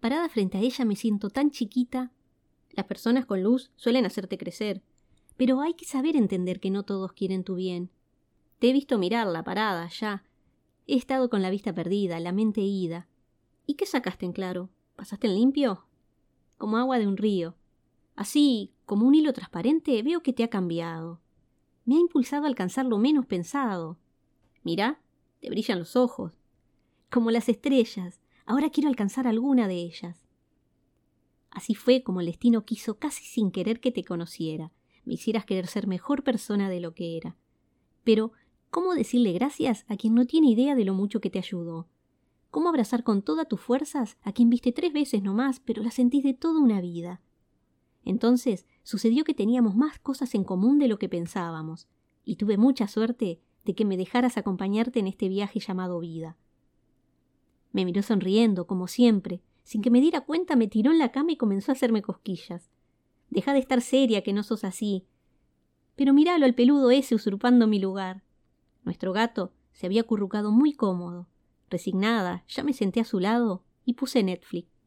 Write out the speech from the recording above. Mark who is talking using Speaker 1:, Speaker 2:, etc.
Speaker 1: Parada frente a ella me siento tan chiquita. Las personas con luz suelen hacerte crecer, pero hay que saber entender que no todos quieren tu bien. Te he visto mirarla parada, ya. He estado con la vista perdida, la mente ida. ¿Y qué sacaste en claro? ¿Pasaste en limpio? Como agua de un río. Así, como un hilo transparente, veo que te ha cambiado. Me ha impulsado a alcanzar lo menos pensado. Mira, te brillan los ojos. Como las estrellas, ahora quiero alcanzar alguna de ellas. Así fue como el destino quiso casi sin querer que te conociera, me hicieras querer ser mejor persona de lo que era. Pero, ¿cómo decirle gracias a quien no tiene idea de lo mucho que te ayudó? ¿Cómo abrazar con todas tus fuerzas a quien viste tres veces nomás, pero la sentís de toda una vida? Entonces sucedió que teníamos más cosas en común de lo que pensábamos, y tuve mucha suerte de que me dejaras acompañarte en este viaje llamado vida. Me miró sonriendo, como siempre, sin que me diera cuenta me tiró en la cama y comenzó a hacerme cosquillas. Deja de estar seria, que no sos así. Pero míralo al peludo ese usurpando mi lugar. Nuestro gato se había acurrucado muy cómodo. Resignada, ya me senté a su lado y puse Netflix.